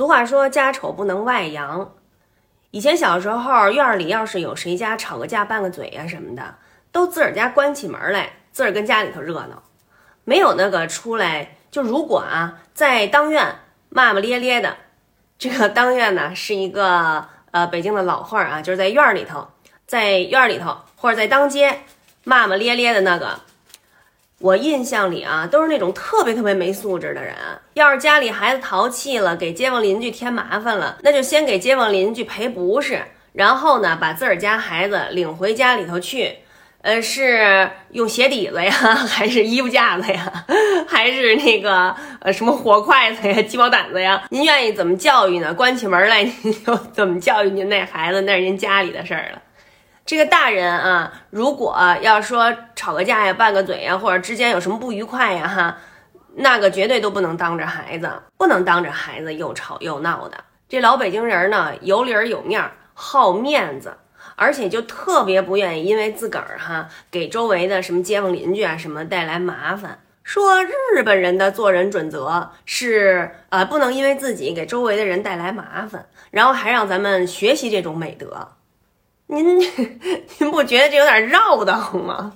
俗话说家丑不能外扬。以前小时候院里要是有谁家吵个架、拌个嘴呀什么的，都自个儿家关起门来，自个儿跟家里头热闹，没有那个出来。就如果啊，在当院骂骂咧咧的，这个 当院呢是一个呃北京的老话啊，就是在院里头，在院里头或者在当街骂骂咧咧的那个。我印象里啊，都是那种特别特别没素质的人。要是家里孩子淘气了，给街坊邻居添麻烦了，那就先给街坊邻居赔不是，然后呢，把自个儿家孩子领回家里头去。呃，是用鞋底子呀，还是衣服架子呀，还是那个呃什么火筷子呀、鸡毛掸子呀？您愿意怎么教育呢？关起门来您就怎么教育您那孩子，那是您家里的事儿了。这个大人啊，如果要说吵个架呀、拌个嘴呀，或者之间有什么不愉快呀，哈，那个绝对都不能当着孩子，不能当着孩子又吵又闹的。这老北京人呢，有理儿有面儿，好面子，而且就特别不愿意因为自个儿哈给周围的什么街坊邻居啊什么带来麻烦。说日本人的做人准则是，呃，不能因为自己给周围的人带来麻烦，然后还让咱们学习这种美德。您 您不觉得这有点绕的慌吗？